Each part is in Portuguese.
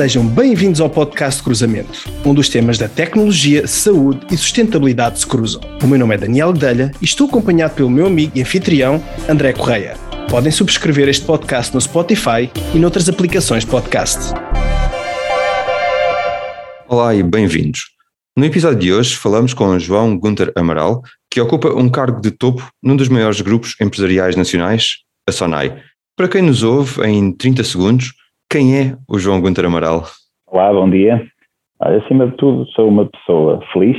Sejam bem-vindos ao podcast Cruzamento, onde os temas da tecnologia, saúde e sustentabilidade se cruzam. O meu nome é Daniel Guedelha e estou acompanhado pelo meu amigo e anfitrião, André Correia. Podem subscrever este podcast no Spotify e noutras aplicações de podcast. Olá e bem-vindos. No episódio de hoje falamos com João Gunter Amaral, que ocupa um cargo de topo num dos maiores grupos empresariais nacionais, a Sonai. Para quem nos ouve, em 30 segundos, quem é o João Gunter Amaral? Olá, bom dia. Acima de tudo, sou uma pessoa feliz,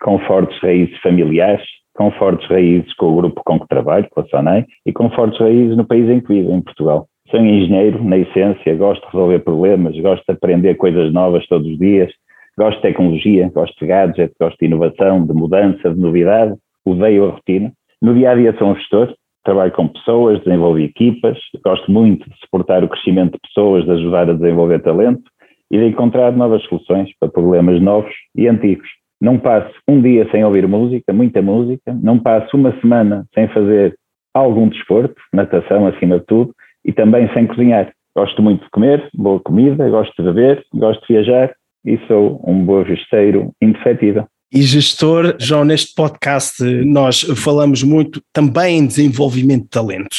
com fortes raízes familiares, com fortes raízes com o grupo com que trabalho, com a Sonai, e com fortes raízes no país em que vivo, em Portugal. Sou engenheiro, na essência, gosto de resolver problemas, gosto de aprender coisas novas todos os dias, gosto de tecnologia, gosto de gadgets, gosto de inovação, de mudança, de novidade, odeio a rotina. No dia a dia sou um gestor, trabalho com pessoas, desenvolvo equipas, gosto muito de suportar o crescimento de pessoas, de ajudar a desenvolver talento e de encontrar novas soluções para problemas novos e antigos. Não passo um dia sem ouvir música, muita música, não passo uma semana sem fazer algum desporto, natação acima de tudo, e também sem cozinhar. Gosto muito de comer, boa comida, gosto de beber, gosto de viajar e sou um bom gesteiro indefetível e gestor. João, neste podcast nós falamos muito também em desenvolvimento de talento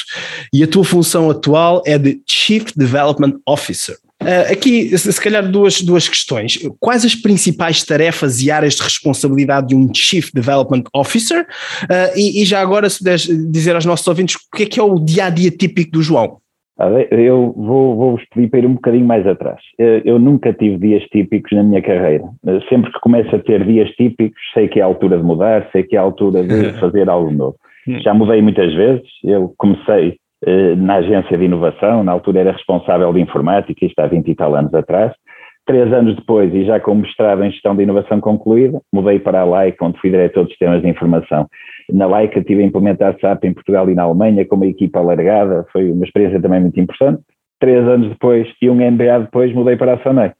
e a tua função atual é de Chief Development Officer. Uh, aqui, se calhar, duas, duas questões. Quais as principais tarefas e áreas de responsabilidade de um Chief Development Officer? Uh, e, e, já agora, se puderes dizer aos nossos ouvintes o que é que é o dia a dia típico do João? Eu vou, vou-vos pedir para ir um bocadinho mais atrás. Eu nunca tive dias típicos na minha carreira. Sempre que começo a ter dias típicos, sei que é a altura de mudar, sei que é a altura de fazer algo novo. Hum. Já mudei muitas vezes. Eu comecei eh, na agência de inovação, na altura era responsável de informática, isto há 20 e tal anos atrás. Três anos depois, e já com mestrado em gestão de inovação concluída, mudei para a Leica, onde fui diretor de sistemas de informação. Na Leica tive a implementar SAP em Portugal e na Alemanha, com uma equipa alargada, foi uma experiência também muito importante. Três anos depois, e um MBA depois, mudei para a Sonai.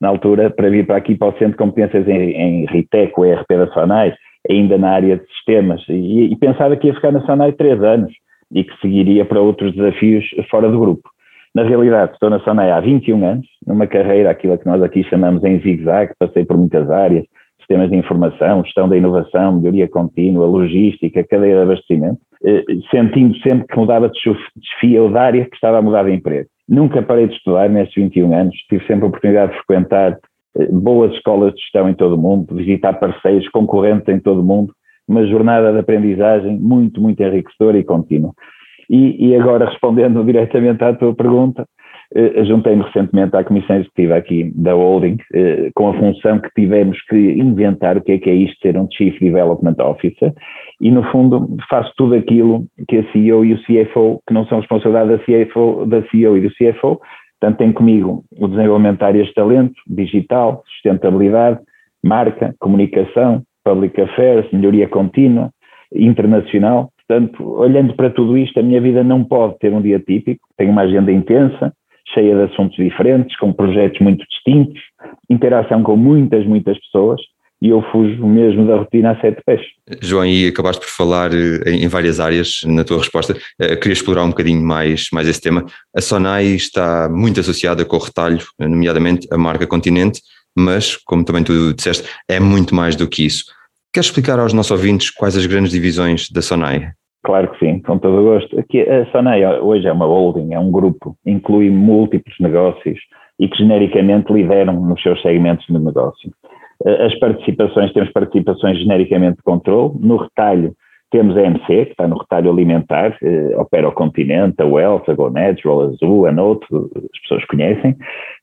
Na altura, para vir para aqui para o Centro de Competências em, em Ritec, o ERP da Sonai, ainda na área de sistemas, e, e pensava que ia ficar na Sonai três anos e que seguiria para outros desafios fora do grupo. Na realidade, estou na Sonai há 21 anos, numa carreira, aquilo que nós aqui chamamos em zigue-zague, passei por muitas áreas, sistemas de informação, gestão da inovação, melhoria contínua, logística, cadeia de abastecimento, eh, sentindo sempre que mudava de desfio da área que estava a mudar de emprego. Nunca parei de estudar nestes 21 anos, tive sempre a oportunidade de frequentar eh, boas escolas de gestão em todo o mundo, visitar parceiros, concorrentes em todo o mundo, uma jornada de aprendizagem muito, muito enriquecedora e contínua. E, e agora, respondendo diretamente à tua pergunta, eh, juntei-me recentemente à Comissão Executiva aqui da Holding, eh, com a função que tivemos que inventar o que é que é isto ser um Chief Development Officer, e no fundo faço tudo aquilo que a CEO e o CFO, que não são responsabilidade da, CFO, da CEO e do CFO, portanto tem comigo o desenvolvimento de áreas de talento, digital, sustentabilidade, marca, comunicação, public affairs, melhoria contínua, internacional. Portanto, olhando para tudo isto, a minha vida não pode ter um dia típico. Tenho uma agenda intensa, cheia de assuntos diferentes, com projetos muito distintos, interação com muitas, muitas pessoas e eu fujo mesmo da rotina a sete pés. João, e acabaste por falar eh, em várias áreas na tua resposta. Eh, queria explorar um bocadinho mais, mais esse tema. A Sonai está muito associada com o retalho, nomeadamente a marca Continente, mas, como também tu disseste, é muito mais do que isso. Queres explicar aos nossos ouvintes quais as grandes divisões da Sonai? Claro que sim, com todo o gosto. Aqui, a Sonai hoje é uma holding, é um grupo, inclui múltiplos negócios e que genericamente lideram nos seus segmentos de negócio. As participações, temos participações genericamente de controle, no retalho temos a MC, que está no retalho alimentar, eh, opera o Continente, a Wealth, a Go Natural, a Zoo, a Note, as pessoas conhecem.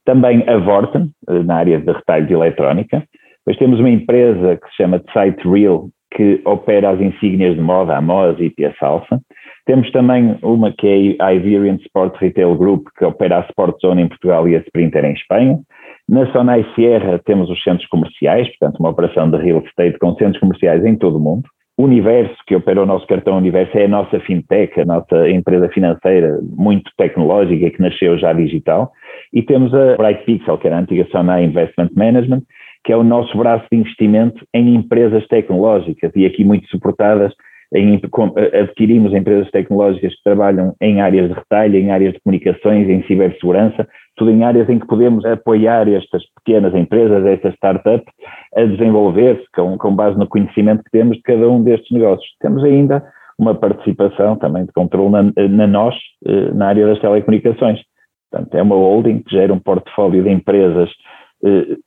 Também a Vorten, eh, na área de retalho de eletrónica. Depois temos uma empresa que se chama Site Real, que opera as insígnias de moda, a MOS e a Salsa. Temos também uma que é a Iberian Sport Retail Group, que opera a Sport Zone em Portugal e a Sprinter em Espanha. Na Sonai Sierra temos os centros comerciais, portanto uma operação de real estate com centros comerciais em todo o mundo. Universo, que opera o nosso cartão Universo, é a nossa fintech, a nossa empresa financeira muito tecnológica que nasceu já digital. E temos a Bright Pixel, que era a antiga Sonai Investment Management, que é o nosso braço de investimento em empresas tecnológicas e aqui muito suportadas em, adquirimos empresas tecnológicas que trabalham em áreas de retalho, em áreas de comunicações, em cibersegurança, tudo em áreas em que podemos apoiar estas pequenas empresas, estas startups, a desenvolver-se com, com base no conhecimento que temos de cada um destes negócios. Temos ainda uma participação também de controle na, na nós, eh, na área das telecomunicações. Portanto, é uma holding que gera um portfólio de empresas eh,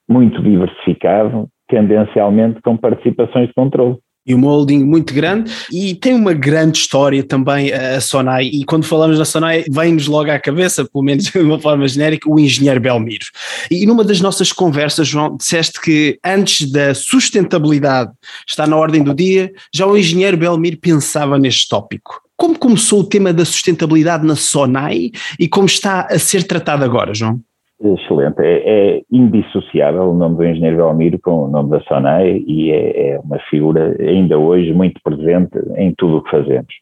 muito diversificado, tendencialmente com participações de controle e uma holding muito grande e tem uma grande história também a Sonai e quando falamos na Sonai vem-nos logo à cabeça, pelo menos de uma forma genérica, o engenheiro Belmiro. E numa das nossas conversas, João, disseste que antes da sustentabilidade estar na ordem do dia, já o engenheiro Belmiro pensava neste tópico. Como começou o tema da sustentabilidade na Sonai e como está a ser tratado agora, João? Excelente, é, é, indissociável o nome do engenheiro Belmiro com o nome da Sonai e é, é, uma figura ainda hoje muito presente em tudo o que fazemos.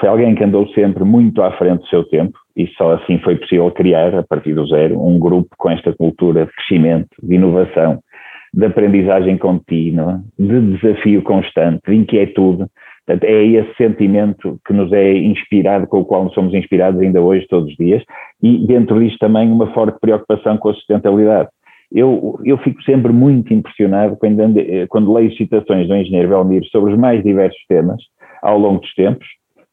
Foi alguém que andou sempre muito à frente do seu tempo e só assim foi possível criar, a partir do zero, um grupo com esta cultura de crescimento, de inovação, de aprendizagem contínua, de desafio constante, de inquietude, Portanto, é esse sentimento que nos é inspirado, com o qual nos somos inspirados ainda hoje, todos os dias, e dentro disto também uma forte preocupação com a sustentabilidade. Eu, eu fico sempre muito impressionado quando, quando leio citações do engenheiro Belmiro sobre os mais diversos temas ao longo dos tempos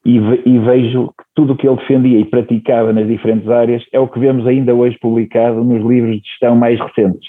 e, e vejo que tudo o que ele defendia e praticava nas diferentes áreas é o que vemos ainda hoje publicado nos livros de gestão mais recentes.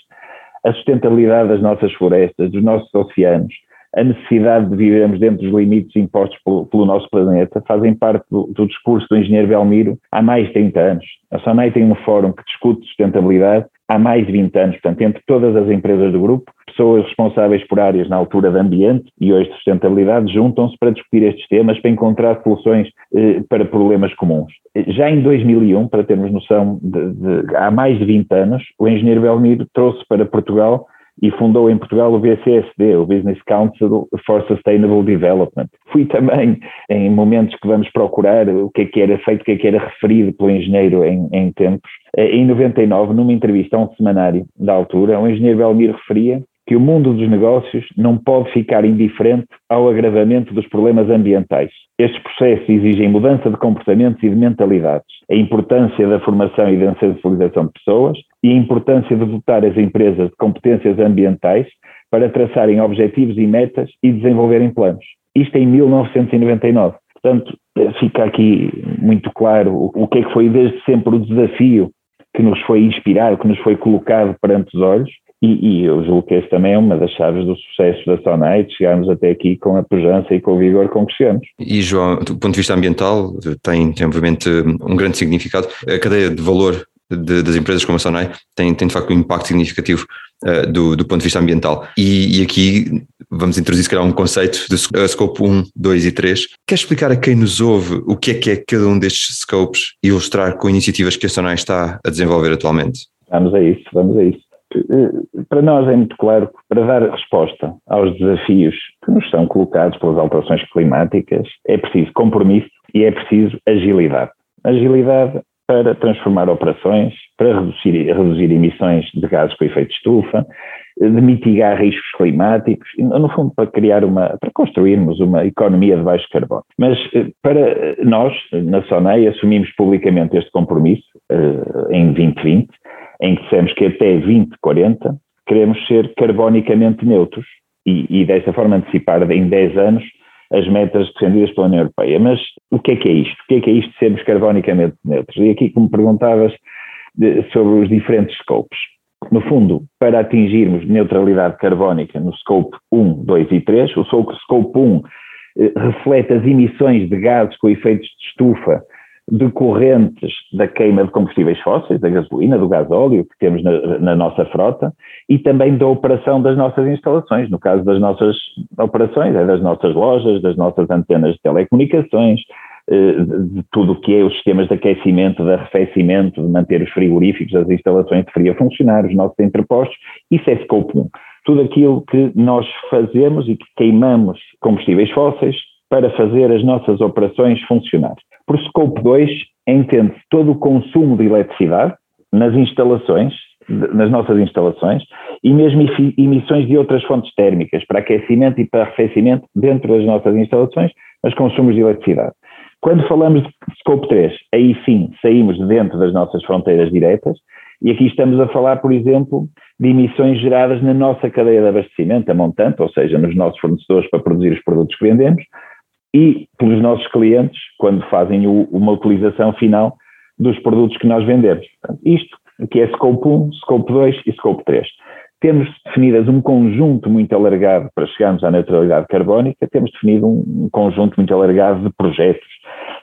A sustentabilidade das nossas florestas, dos nossos oceanos, a necessidade de vivermos dentro dos limites impostos pelo, pelo nosso planeta fazem parte do, do, discurso do engenheiro Belmiro há mais de 30 anos. A SONAI tem um fórum que discute sustentabilidade há mais de 20 anos, portanto, entre todas as empresas do grupo, pessoas responsáveis por áreas na altura de ambiente e hoje de sustentabilidade juntam-se para discutir estes temas, para encontrar soluções eh, para problemas comuns. Já em 2001, para termos noção, de, de, há mais de 20 anos, o engenheiro Belmiro trouxe para Portugal e fundou em Portugal o BCSD, o Business Council for Sustainable Development. Fui também, em momentos que vamos procurar o que é que era feito, o que é que era referido pelo engenheiro em, em tempos, eh, em 99, numa entrevista a um semanário da altura, o engenheiro Belmiro referia que o mundo dos negócios não pode ficar indiferente ao agravamento dos problemas ambientais. Estes processos exigem mudança de comportamentos e de mentalidades, a importância da formação e da sensibilização de pessoas e a importância de dotar as empresas de competências ambientais para traçarem objetivos e metas e desenvolverem planos. Isto em 1999. Portanto, fica aqui muito claro o que é que foi desde sempre o desafio que nos foi inspirado, que nos foi colocado perante os olhos e, e, eu julgo que esse também é uma das chaves do sucesso da Sonai, de chegarmos até aqui com a pujança e com o vigor com que chegamos. E João, do ponto de vista ambiental, tem, tem obviamente um grande significado. A cadeia de valor de, das empresas como a Sonai tem, tem de facto um impacto significativo uh, do, do ponto de vista ambiental. E, e, aqui vamos introduzir se calhar um conceito de uh, scope 1, 2 e 3. Quer explicar a quem nos ouve o que é que é cada um destes scopes e ilustrar com iniciativas que a Sonai está a desenvolver atualmente? Vamos a isso, vamos a isso. Eh, para nós é muito claro que para dar resposta aos desafios que nos são colocados pelas alterações climáticas é preciso compromisso e é preciso agilidade. Agilidade para transformar operações, para reduzir, reduzir emissões de gases com efeito de estufa, de mitigar riscos climáticos, no fundo para criar uma, para construirmos uma economia de baixo carbono. Mas eh, para nós, na SONEI, assumimos publicamente este compromisso eh, em 2020 em que dissemos que até 2040 queremos ser carbonicamente neutros e, e desta forma antecipar em 10 anos as metas defendidas pela União Europeia. Mas o que é que é isto? O que é que é isto de sermos carbonicamente neutros? E aqui, como perguntavas de, sobre os diferentes scopes. No fundo, para atingirmos neutralidade carbónica no scope 1, 2 e 3, o scope 1 eh, reflete as emissões de gases com efeitos de estufa decorrentes da queima de combustíveis fósseis, da gasolina, do gasóleo que temos na, na, nossa frota e também da operação das nossas instalações. No caso das nossas operações, é das nossas lojas, das nossas antenas de telecomunicações, de tudo o que é os sistemas de aquecimento, de arrefecimento, de manter os frigoríficos, as instalações de frio a funcionar, os nossos entrepostos, isso é scope 1. Tudo aquilo que nós fazemos e que queimamos combustíveis fósseis para fazer as nossas operações funcionar. Por Scope 2, entende-se todo o consumo de eletricidade nas instalações, nas nossas instalações, e mesmo emissões de outras fontes térmicas para aquecimento e para arrefecimento dentro das nossas instalações, mas consumos de eletricidade. Quando falamos de Scope 3, aí sim saímos de dentro das nossas fronteiras diretas e aqui estamos a falar, por exemplo, de emissões geradas na nossa cadeia de abastecimento, a montante, ou seja, nos nossos fornecedores para produzir os produtos que vendemos, e pelos nossos clientes, quando fazem o, uma utilização final dos produtos que nós vendemos. Portanto, isto que é Scope 1, Scope 2 e Scope 3. Temos definidas um conjunto muito alargado para chegarmos à neutralidade carbónica, temos definido um, conjunto muito alargado de projetos,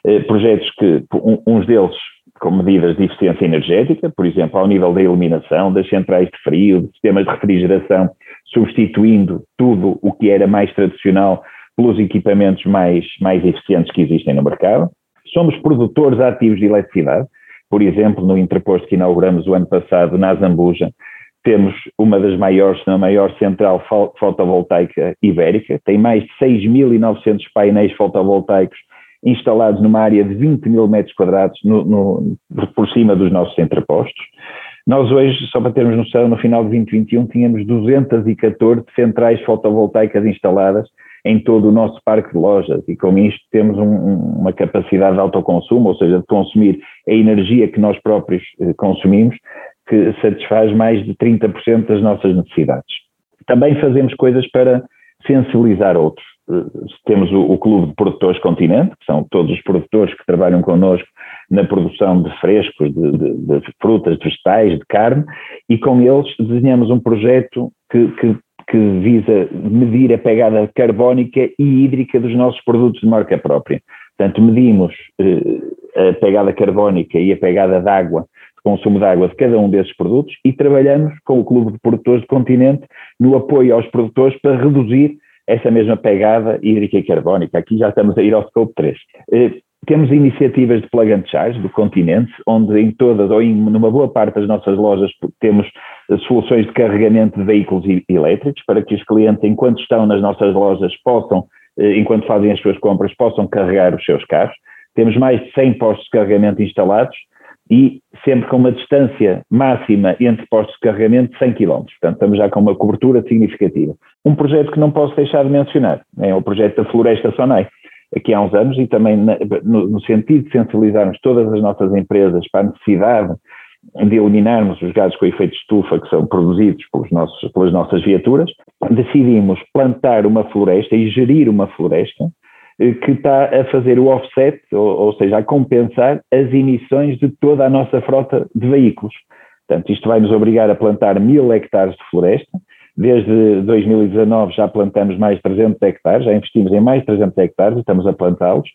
eh, projetos que, um, uns deles com medidas de eficiência energética, por exemplo, ao nível da iluminação, das centrais de frio, de sistemas de refrigeração, substituindo tudo o que era mais tradicional pelos equipamentos mais, mais eficientes que existem no mercado. Somos produtores ativos de eletricidade, por exemplo, no interposto que inauguramos o ano passado na Zambuja, temos uma das maiores, na maior central fotovoltaica ibérica, tem mais de 6.900 painéis fotovoltaicos instalados numa área de 20 mil metros quadrados no, no, por cima dos nossos entrepostos. Nós hoje, só para termos noção, no final de 2021 tínhamos 214 centrais fotovoltaicas instaladas em todo o nosso parque de lojas e com isto temos um, uma capacidade de autoconsumo, ou seja, de consumir a energia que nós próprios eh, consumimos, que satisfaz mais de 30% das nossas necessidades. Também fazemos coisas para sensibilizar outros. Eh, temos o, o, Clube de Produtores Continente, que são todos os produtores que trabalham connosco na produção de frescos, de, de, de frutas, de vegetais, de carne, e com eles desenhamos um projeto que, que que visa medir a pegada carbónica e hídrica dos nossos produtos de marca própria. Portanto, medimos eh, a pegada carbónica e a pegada de água, de consumo de água de cada um desses produtos e trabalhamos com o Clube de Produtores do Continente no apoio aos produtores para reduzir essa mesma pegada hídrica e carbónica. Aqui já estamos a ir ao scope 3. Eh, temos iniciativas de plug and charge do continente, onde em todas ou em numa boa parte das nossas lojas temos eh, soluções de carregamento de veículos elétricos para que os clientes, enquanto estão nas nossas lojas, possam, eh, enquanto fazem as suas compras, possam carregar os seus carros. Temos mais de 100 postos de carregamento instalados e sempre com uma distância máxima entre postos de carregamento de 100 km. Portanto, estamos já com uma cobertura significativa. Um projeto que não posso deixar de mencionar é o projeto da Floresta Sonai aqui há uns anos e também no, sentido de sensibilizarmos todas as nossas empresas para a necessidade de eliminarmos os gases com efeito de estufa que são produzidos pelos nossos, pelas nossas viaturas, decidimos plantar uma floresta e gerir uma floresta que está a fazer o offset, ou, ou seja, a compensar as emissões de toda a nossa frota de veículos. Portanto, isto vai nos obrigar a plantar mil hectares de floresta, Desde 2019 já plantamos mais de 300 hectares, já investimos em mais de 300 hectares e estamos a plantá-los,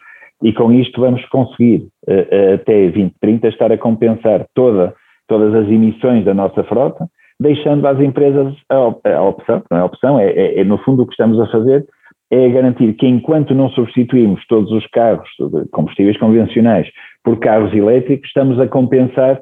e com isto vamos conseguir uh, até 2030 estar a compensar toda, todas as emissões da nossa frota, deixando às empresas a, opção, não é opção, é, é, é, no fundo o que estamos a fazer é garantir que enquanto não substituímos todos os carros combustíveis convencionais por carros elétricos, estamos a compensar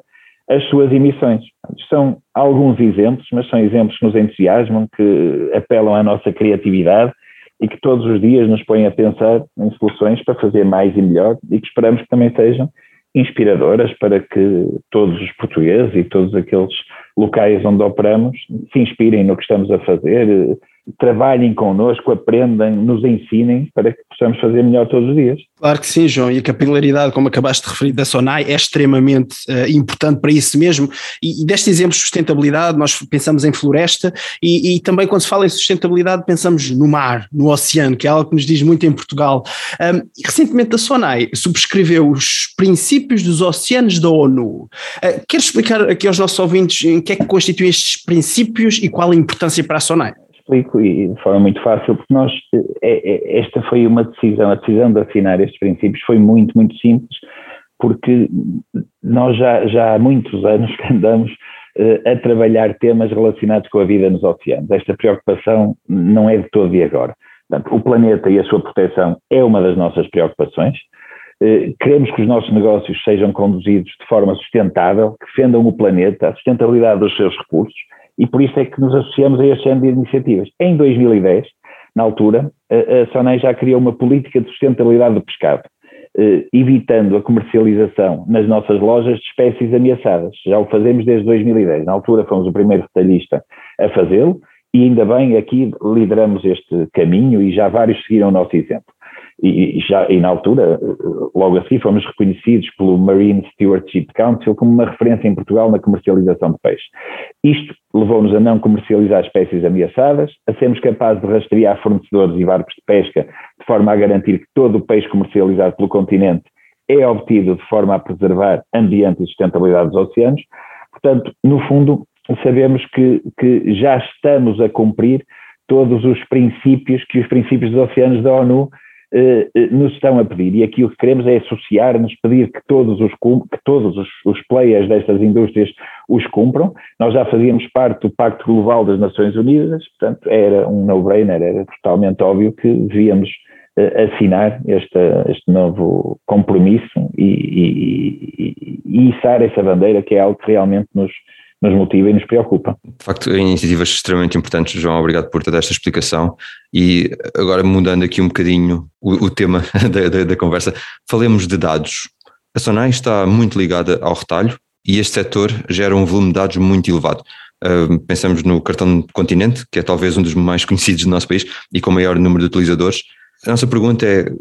as suas emissões. São alguns exemplos, mas são exemplos que nos entusiasmam, que apelam à nossa criatividade e que todos os dias nos põem a pensar em soluções para fazer mais e melhor e que esperamos que também sejam inspiradoras para que todos os portugueses e todos aqueles locais onde operamos se inspirem no que estamos a fazer, trabalhem connosco, aprendam, nos ensinem para que possamos fazer melhor todos os dias. Claro que sim, João, e a capilaridade, como acabaste de referir, da SONAI é extremamente uh, importante para isso mesmo. E, e deste exemplo de sustentabilidade, nós pensamos em floresta e, e, também quando se fala em sustentabilidade pensamos no mar, no oceano, que é algo que nos diz muito em Portugal. Um, recentemente a SONAI subscreveu os princípios dos oceanos da ONU. Uh, queres explicar aqui aos nossos ouvintes em que é que constituem estes princípios e qual a importância para a SONAI? Explico e de forma muito fácil, porque nós, é, é, esta foi uma decisão, a decisão de assinar estes princípios foi muito, muito simples, porque nós já, já há muitos anos que andamos uh, a trabalhar temas relacionados com a vida nos oceanos. Esta preocupação não é de todo de agora. Portanto, o planeta e a sua proteção é uma das nossas preocupações. Queremos que os nossos negócios sejam conduzidos de forma sustentável, que defendam o planeta, a sustentabilidade dos seus recursos e por isso é que nos associamos a este género de iniciativas. Em 2010, na altura, a, SONEI já criou uma política de sustentabilidade do pescado, eh, evitando a comercialização nas nossas lojas de espécies ameaçadas. Já o fazemos desde 2010. Na altura fomos o primeiro retalhista a fazê-lo e ainda bem aqui lideramos este caminho e já vários seguiram o nosso exemplo. E, já, e na altura, logo assim, fomos reconhecidos pelo Marine Stewardship Council como uma referência em Portugal na comercialização de peixe. Isto levou-nos a não comercializar espécies ameaçadas, a sermos capazes de rastrear fornecedores e barcos de pesca de forma a garantir que todo o peixe comercializado pelo continente é obtido de forma a preservar ambiente e sustentabilidade dos oceanos. Portanto, no fundo, sabemos que, que já estamos a cumprir todos os princípios que os princípios dos oceanos da ONU nos estão a pedir. E aqui o que queremos é associar-nos, pedir que todos, os, que todos os, os players destas indústrias os cumpram. Nós já fazíamos parte do Pacto Global das Nações Unidas, portanto era um no-brainer, era totalmente óbvio que devíamos uh, assinar este, este novo compromisso e, e, e, e içar essa bandeira que é algo que realmente nos, nos motiva e nos preocupa. De facto, iniciativas extremamente importantes, João, obrigado por toda esta explicação. E agora mudando aqui um bocadinho o, o tema da, da, da, conversa, falemos de dados. A Sonai está muito ligada ao retalho e este setor gera um volume de dados muito elevado. Uh, pensamos no cartão continente, que é talvez um dos mais conhecidos do nosso país e com maior número de utilizadores. A nossa pergunta é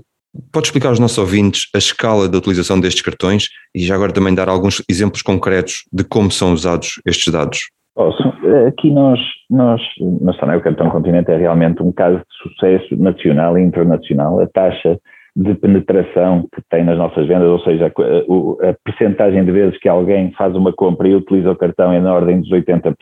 Pode explicar aos nossos ouvintes a escala da utilização destes cartões e já agora também dar alguns exemplos concretos de como são usados estes dados? Posso. Aqui nós, nós na Sonai, o cartão continente é realmente um caso de sucesso nacional e internacional. A taxa de penetração que tem nas nossas vendas, ou seja, a, a percentagem de vezes que alguém faz uma compra e utiliza o cartão é na ordem dos 80%,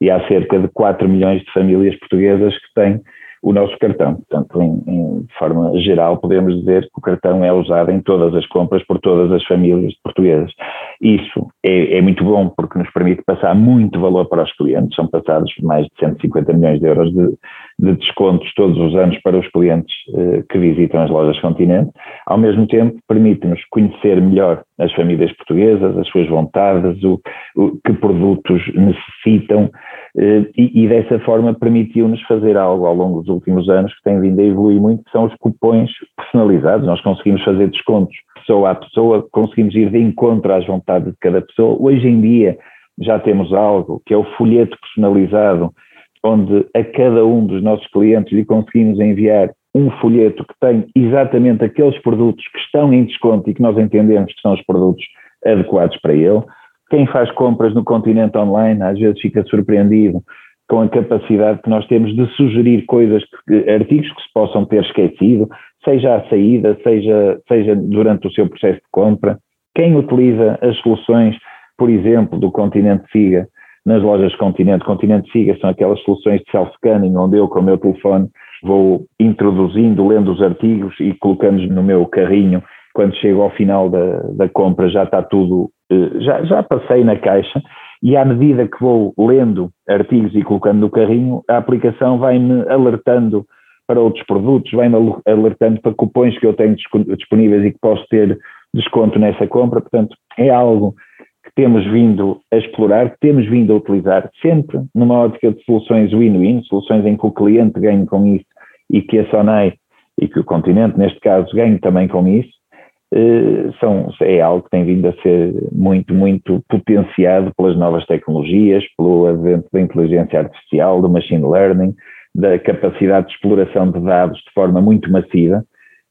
e há cerca de 4 milhões de famílias portuguesas que têm o nosso cartão. Portanto, em, em, forma geral, podemos dizer que o cartão é usado em todas as compras por todas as famílias portuguesas. Isso é, é, muito bom porque nos permite passar muito valor para os clientes. São passados mais de 150 milhões de euros de, de descontos todos os anos para os clientes eh, que visitam as lojas Continente. Ao mesmo tempo, permite-nos conhecer melhor as famílias portuguesas, as suas vontades, o, o que produtos necessitam e, e, dessa forma permitiu-nos fazer algo ao longo dos últimos anos que tem vindo a evoluir muito, que são os cupões personalizados. Nós conseguimos fazer descontos pessoa a pessoa, conseguimos ir de encontro às vontades de cada pessoa. Hoje em dia já temos algo que é o folheto personalizado, onde a cada um dos nossos clientes lhe conseguimos enviar um folheto que tem exatamente aqueles produtos que estão em desconto e que nós entendemos que são os produtos adequados para ele. Quem faz compras no continente online às vezes fica surpreendido com a capacidade que nós temos de sugerir coisas, que, artigos que se possam ter esquecido, seja à saída, seja, seja durante o seu processo de compra. Quem utiliza as soluções, por exemplo, do Continente Siga, nas lojas Continente, Continente Siga são aquelas soluções de self-scanning, onde eu, com o meu telefone, vou introduzindo, lendo os artigos e colocando no meu carrinho. Quando chego ao final da, da compra já está tudo, eh, já, já passei na caixa e à medida que vou lendo artigos e colocando no carrinho, a aplicação vai-me alertando para outros produtos, vai-me alertando para cupons que eu tenho disponíveis e que posso ter desconto nessa compra. Portanto, é algo que temos vindo a explorar, que temos vindo a utilizar sempre numa ótica de soluções win-win, soluções em que o cliente ganhe com isso e que a Sonai e que o continente, neste caso, ganhe também com isso, são, é algo que tem vindo a ser muito, muito potenciado pelas novas tecnologias, pelo advento da inteligência artificial, do machine learning, da capacidade de exploração de dados de forma muito massiva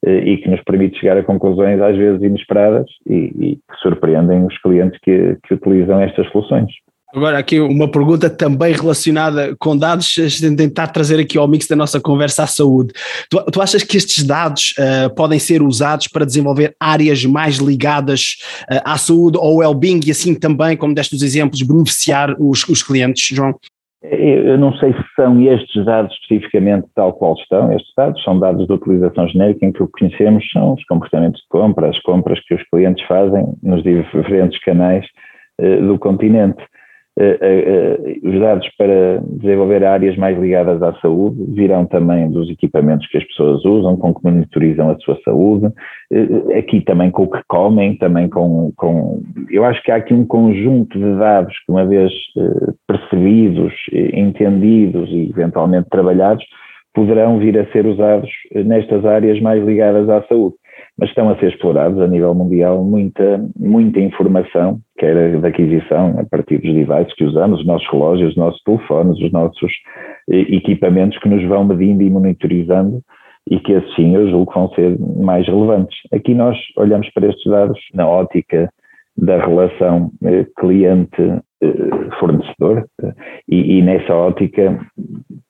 eh, e que nos permite chegar a conclusões às vezes inesperadas e, e que surpreendem os clientes que, que utilizam estas soluções. Agora, aqui uma pergunta também relacionada com dados, tentar trazer aqui ao mix da nossa conversa à saúde. Tu, tu achas que estes dados uh, podem ser usados para desenvolver áreas mais ligadas uh, à saúde ou well-being e assim também, como deste os exemplos, beneficiar os, os clientes, João? Eu não sei se são estes dados especificamente tal qual estão. Estes dados são dados de utilização genérica em que o que conhecemos são os comportamentos de compra, as compras que os clientes fazem nos diferentes canais uh, do continente. Eh, eh, eh, os dados para desenvolver áreas mais ligadas à saúde virão também dos equipamentos que as pessoas usam, com que monitorizam a sua saúde, aqui também com o que comem, também com, com eu acho que há aqui um conjunto de dados que uma vez percebidos, entendidos e eventualmente trabalhados, poderão vir a ser usados nestas áreas mais ligadas à saúde mas estão a ser explorados a nível mundial muita, muita informação, quer da aquisição a partir dos devices que usamos, os nossos relógios, os nossos telefones, os nossos eh, equipamentos que nos vão medindo e monitorizando e que esses sim eu julgo que vão ser mais relevantes. Aqui nós olhamos para estes dados na ótica da relação eh, cliente-fornecedor eh, e, e, nessa ótica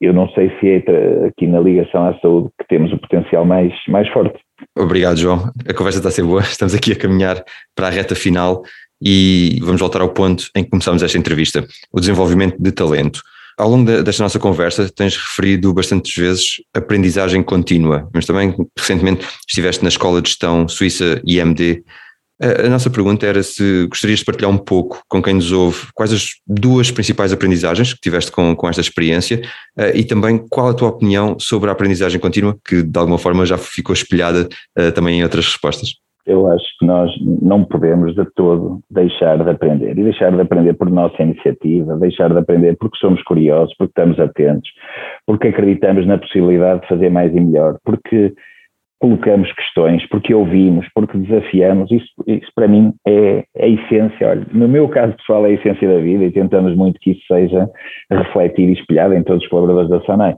eu não sei se é aqui na ligação à saúde que temos o potencial mais, mais forte. Obrigado João, a conversa está a ser boa, estamos aqui a caminhar para a reta final e vamos voltar ao ponto em que começamos esta entrevista, o desenvolvimento de talento. Ao longo desta nossa conversa tens referido bastantes vezes aprendizagem contínua, mas também recentemente estiveste na Escola de Gestão Suíça IMD. A nossa pergunta era se gostarias de partilhar um pouco com quem nos ouve quais as duas principais aprendizagens que tiveste com, com esta experiência eh, e também qual a tua opinião sobre a aprendizagem contínua, que de alguma forma já ficou espelhada eh, também em outras respostas eu acho que nós não podemos de todo deixar de aprender. E deixar de aprender por nossa iniciativa, deixar de aprender porque somos curiosos, porque estamos atentos, porque acreditamos na possibilidade de fazer mais e melhor, porque colocamos questões, porque ouvimos, porque desafiamos. Isso, isso para mim é, é a essência. Olha, no meu caso pessoal, é a essência da vida e tentamos muito que isso seja refletido e espelhado em todos os colaboradores da SANAI.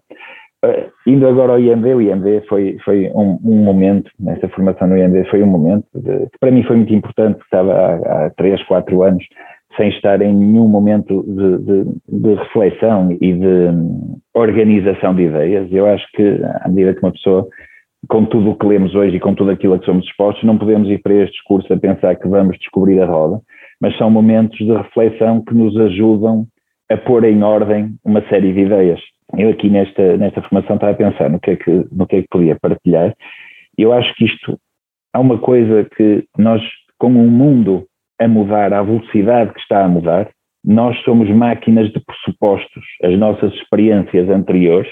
Uh, indo agora ao IMD, o IMD foi, foi um, um, momento, nessa formação no IMD foi um momento de, que para mim foi muito importante, estava há, há 3, 4 anos sem estar em nenhum momento de, de, de, reflexão e de organização de ideias. Eu acho que à medida que uma pessoa, com tudo o que lemos hoje e com tudo aquilo a que somos expostos, não podemos ir para este discurso a pensar que vamos descobrir a roda, mas são momentos de reflexão que nos ajudam a pôr em ordem uma série de ideias eu aqui nesta, nesta formação estava a pensar no que, é que, no que é que podia partilhar. Eu acho que isto há uma coisa que nós, com o um mundo a mudar, à velocidade que está a mudar, nós somos máquinas de pressupostos. As nossas experiências anteriores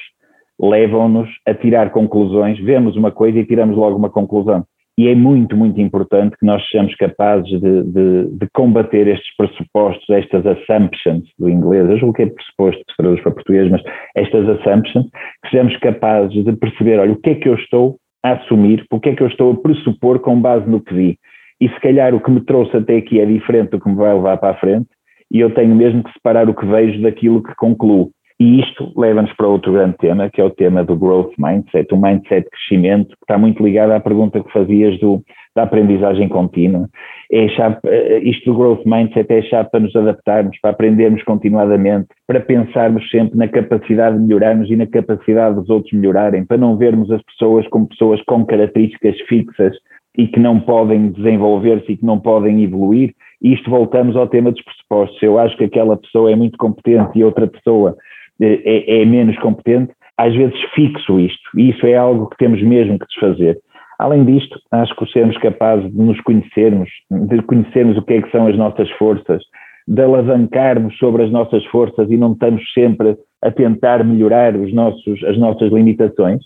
levam-nos a tirar conclusões, vemos uma coisa e tiramos logo uma conclusão. E é muito, muito importante que nós sejamos capazes de, de, de combater estes pressupostos, estas assumptions do inglês, eu julgo que é pressuposto se traduz para português, mas estas assumptions, que sejamos capazes de perceber, olha, o que é que eu estou a assumir, o que é que eu estou a pressupor com base no que vi. E se calhar o que me trouxe até aqui é diferente do que me vai levar para a frente, e eu tenho mesmo que separar o que vejo daquilo que concluo. E isto leva-nos para outro grande tema, que é o tema do growth mindset, o mindset de crescimento, que está muito ligado à pergunta que fazias do, da aprendizagem contínua. É chave, eh, isto do growth mindset é chave para nos adaptarmos, para aprendermos continuadamente, para pensarmos sempre na capacidade de melhorarmos e na capacidade dos outros melhorarem, para não vermos as pessoas como pessoas com características fixas e que não podem desenvolver-se e que não podem evoluir. E isto voltamos ao tema dos pressupostos. Eu acho que aquela pessoa é muito competente e outra pessoa é, é menos competente, às vezes fixo isto, e isso é algo que temos mesmo que desfazer. Além disto, acho que sermos capazes de nos conhecermos, de conhecermos o que é que são as nossas forças, de alavancarmos sobre as nossas forças e não estamos sempre a tentar melhorar os nossos, as nossas limitações,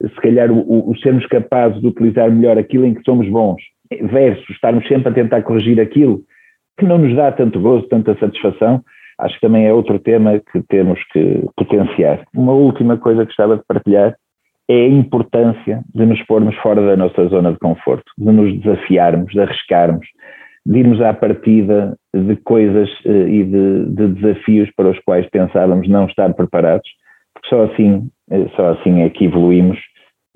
se calhar o, o, sermos capazes de utilizar melhor aquilo em que somos bons, versus estarmos sempre a tentar corrigir aquilo que não nos dá tanto gozo, tanta satisfação, acho que também é outro tema que temos que potenciar. Uma última coisa que gostava de partilhar é a importância de nos pormos fora da nossa zona de conforto, de nos desafiarmos, de arriscarmos, de irmos à partida de coisas eh, e de, de desafios para os quais pensávamos não estar preparados, porque só assim, eh, só assim é que evoluímos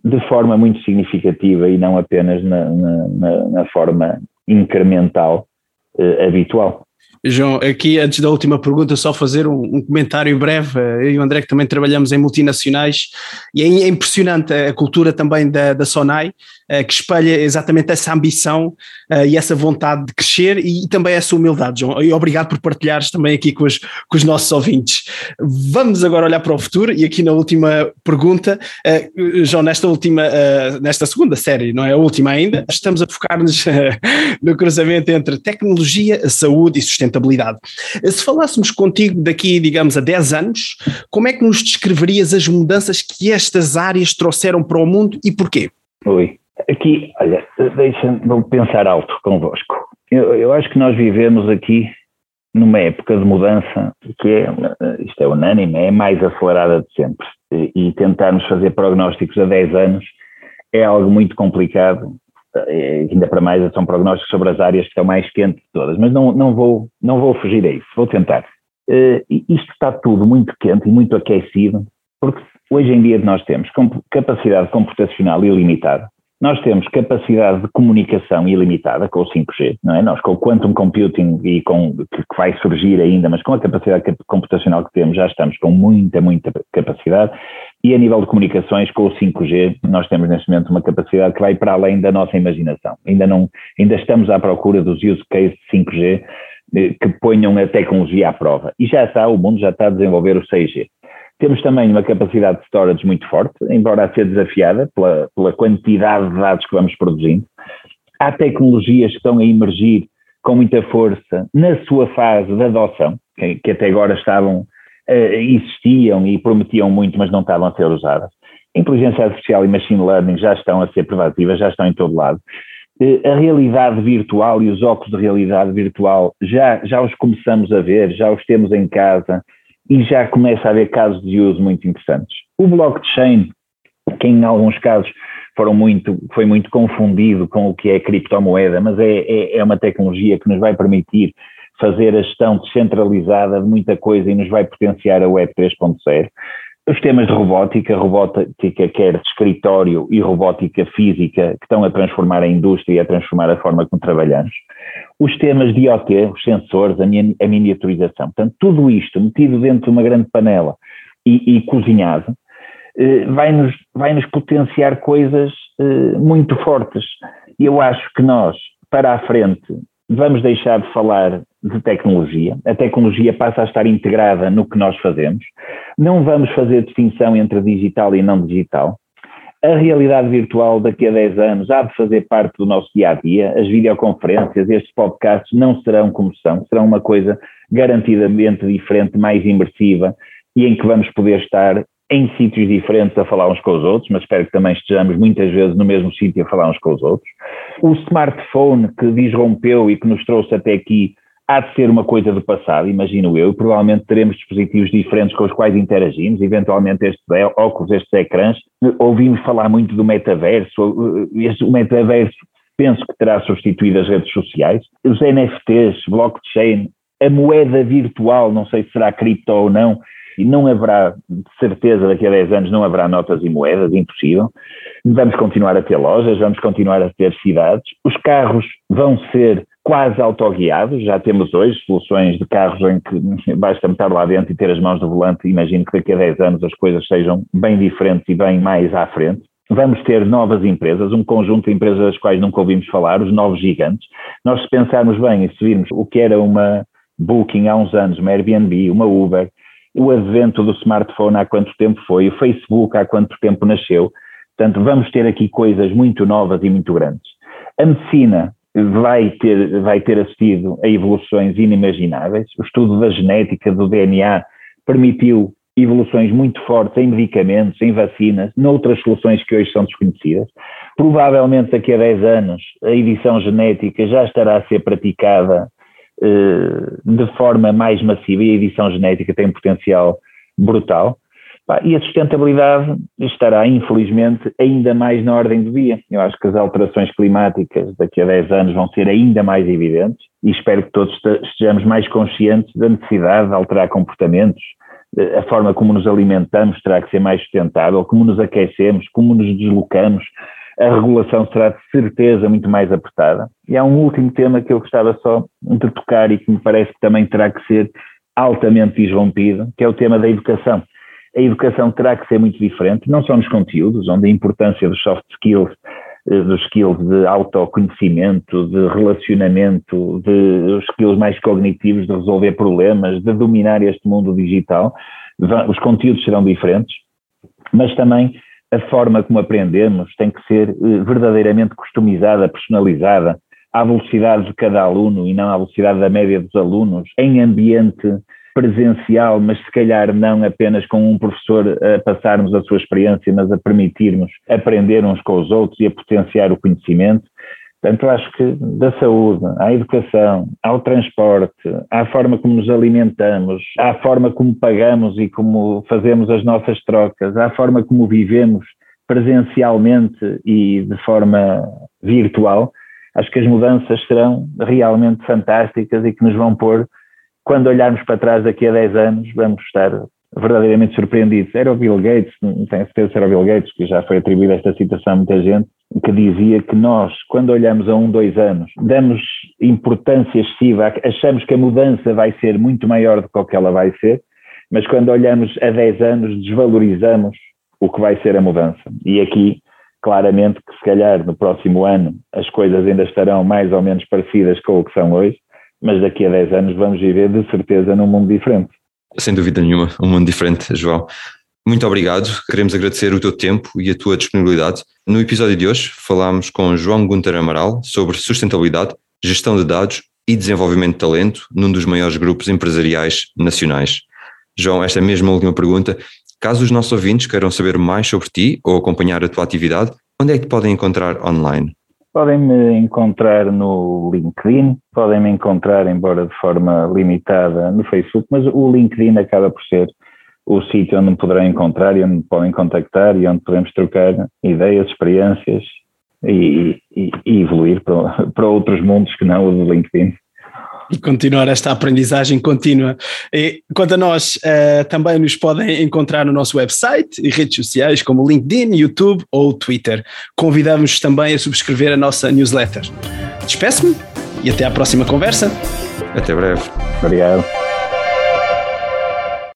de forma muito significativa e não apenas na, na, na forma incremental eh, habitual. João, aqui antes da última pergunta, só fazer um, um, comentário breve. Eu e o André, que também trabalhamos em multinacionais, e é, impressionante a cultura também da, da Sonai, uh, que espelha exatamente essa ambição uh, e essa vontade de crescer e, também essa humildade, João. E obrigado por partilhares também aqui com os, com os nossos ouvintes. Vamos agora olhar para o futuro e aqui na última pergunta, João, nesta última, nesta segunda série, não é a última ainda, estamos a focar-nos no cruzamento entre tecnologia, saúde e sustentabilidade. Se falássemos contigo daqui, digamos, a 10 anos, como é que nos descreverias as mudanças que estas áreas trouxeram para o mundo e porquê? Oi, aqui, olha, deixa-me pensar alto convosco. Eu, eu acho que nós vivemos aqui numa época de mudança que é, isto é unânime, é mais acelerada de sempre. E, e tentarmos fazer prognósticos a 10 anos é algo muito complicado ainda para mais são prognósticos sobre as áreas que estão mais quentes de todas, mas não, não, vou, não vou fugir a isso, vou tentar. Uh, isto está tudo muito quente e muito aquecido, porque hoje em dia nós temos capacidade computacional ilimitada, nós temos capacidade de comunicação ilimitada com o 5G, não é? Nós com o quantum computing e com que vai surgir ainda, mas com a capacidade computacional que temos já estamos com muita, muita capacidade. E a nível de comunicações com o 5G, nós temos neste momento uma capacidade que vai para além da nossa imaginação. Ainda não, ainda estamos à procura dos use cases de 5G eh, que ponham a tecnologia à prova. E já está, o mundo já está a desenvolver o 6G. Temos também uma capacidade de storage muito forte, embora a ser desafiada pela, pela quantidade de dados que vamos produzindo. Há tecnologias que estão a emergir com muita força na sua fase de adoção, que, que até agora estavam, uh, existiam e prometiam muito, mas não estavam a ser usadas. Inteligência artificial e machine learning já estão a ser pervasivas, já estão em todo lado. Uh, a realidade virtual e os óculos de realidade virtual já, já os começamos a ver, já os temos em casa, e já começa a haver casos de uso muito interessantes. O blockchain, que em alguns casos foram muito, foi muito confundido com o que é criptomoeda, mas é, é, é uma tecnologia que nos vai permitir fazer a gestão descentralizada de muita coisa e nos vai potenciar a Web 3.0. Os temas de robótica, robótica quer de escritório e robótica física, que estão a transformar a indústria e a transformar a forma como trabalhamos os temas de IoT, os sensores, a, a miniaturização. Portanto, tudo isto metido dentro de uma grande panela e, e cozinhado, eh, vai-nos vai -nos potenciar coisas eh, muito fortes. Eu acho que nós, para a frente, vamos deixar de falar de tecnologia, a tecnologia passa a estar integrada no que nós fazemos, não vamos fazer distinção entre digital e não digital, a realidade virtual daqui a 10 anos há de fazer parte do nosso dia a dia. As videoconferências, estes podcasts não serão como são, serão uma coisa garantidamente diferente, mais imersiva e em que vamos poder estar em sítios diferentes a falar uns com os outros, mas espero que também estejamos muitas vezes no mesmo sítio a falar uns com os outros. O smartphone que disrompeu e que nos trouxe até aqui há de ser uma coisa do passado, imagino eu, e provavelmente teremos dispositivos diferentes com os quais interagimos, eventualmente estes óculos, estes ecrãs. Ouvimos falar muito do metaverso, este, o metaverso penso que terá substituído as redes sociais. Os NFTs, blockchain, a moeda virtual, não sei se será cripto ou não, e não haverá, de certeza, daqui a 10 anos não haverá notas e moedas, impossível. Vamos continuar a ter lojas, vamos continuar a ter cidades. Os carros vão ser quase autoguiados, já temos hoje soluções de carros em que basta estar lá dentro e ter as mãos no volante, imagino que daqui a 10 anos as coisas sejam bem diferentes e bem mais à frente. Vamos ter novas empresas, um conjunto de empresas das quais nunca ouvimos falar, os novos gigantes. Nós se pensarmos bem e se virmos o que era uma Booking há uns anos, uma Airbnb, uma Uber, o advento do smartphone há quanto tempo foi, o Facebook há quanto tempo nasceu. Portanto, vamos ter aqui coisas muito novas e muito grandes. A medicina vai ter, vai ter assistido a evoluções inimagináveis. O estudo da genética, do DNA, permitiu evoluções muito fortes em medicamentos, em vacinas, noutras soluções que hoje são desconhecidas. Provavelmente daqui a 10 anos a edição genética já estará a ser praticada de forma mais massiva e a edição genética tem um potencial brutal. E a sustentabilidade estará, infelizmente, ainda mais na ordem do dia. Eu acho que as alterações climáticas daqui a 10 anos vão ser ainda mais evidentes e espero que todos estejamos mais conscientes da necessidade de alterar comportamentos. A forma como nos alimentamos terá que ser mais sustentável, como nos aquecemos, como nos deslocamos. A regulação será de certeza muito mais apertada. E há um último tema que eu gostava só de tocar e que me parece que também terá que ser altamente disrompido, que é o tema da educação a educação terá que ser muito diferente, não só nos conteúdos, onde a importância dos soft skills, eh, dos skills de autoconhecimento, de relacionamento, de os skills mais cognitivos, de resolver problemas, de dominar este mundo digital, os conteúdos serão diferentes, mas também a forma como aprendemos tem que ser eh, verdadeiramente customizada, personalizada, à velocidade de cada aluno e não à velocidade da média dos alunos, em ambiente presencial, mas se calhar não apenas com um professor a passarmos a sua experiência, mas a permitirmos aprender uns com os outros e a potenciar o conhecimento. Portanto, acho que da saúde, à educação, ao transporte, à forma como nos alimentamos, à forma como pagamos e como fazemos as nossas trocas, à forma como vivemos presencialmente e de forma virtual, acho que as mudanças serão realmente fantásticas e que nos vão pôr quando olharmos para trás daqui a 10 anos, vamos estar verdadeiramente surpreendidos. Era o Bill Gates, não tenho certeza se era o Bill Gates, que já foi atribuído esta citação a muita gente, que dizia que nós, quando olhamos a um, dois anos, damos importância excessiva, achamos que a mudança vai ser muito maior do que o que ela vai ser, mas quando olhamos a dez anos, desvalorizamos o que vai ser a mudança. E aqui, claramente, que se calhar no próximo ano as coisas ainda estarão mais ou menos parecidas com o que são hoje, mas daqui a dez anos vamos viver de certeza num mundo diferente. Sem dúvida nenhuma, um mundo diferente, João. Muito obrigado, queremos agradecer o teu tempo e a tua disponibilidade. No episódio de hoje falámos com João Gunter Amaral sobre sustentabilidade, gestão de dados e desenvolvimento de talento num dos maiores grupos empresariais nacionais. João, esta mesma última pergunta, caso os nossos ouvintes queiram saber mais sobre ti ou acompanhar a tua atividade, onde é que te podem encontrar online? Podem me encontrar no LinkedIn, podem me encontrar, embora de forma limitada, no Facebook, mas o LinkedIn acaba por ser o sítio onde me poderão encontrar e onde me podem contactar e onde podemos trocar ideias, experiências e, e, e evoluir para, para outros mundos que não o do LinkedIn e continuar esta aprendizagem contínua. E, quanto a nós, uh, também nos podem encontrar no nosso website e redes sociais como LinkedIn, YouTube ou Twitter. Convidamos também a subscrever a nossa newsletter. Despeço-me e até à próxima conversa. Até breve. Obrigado.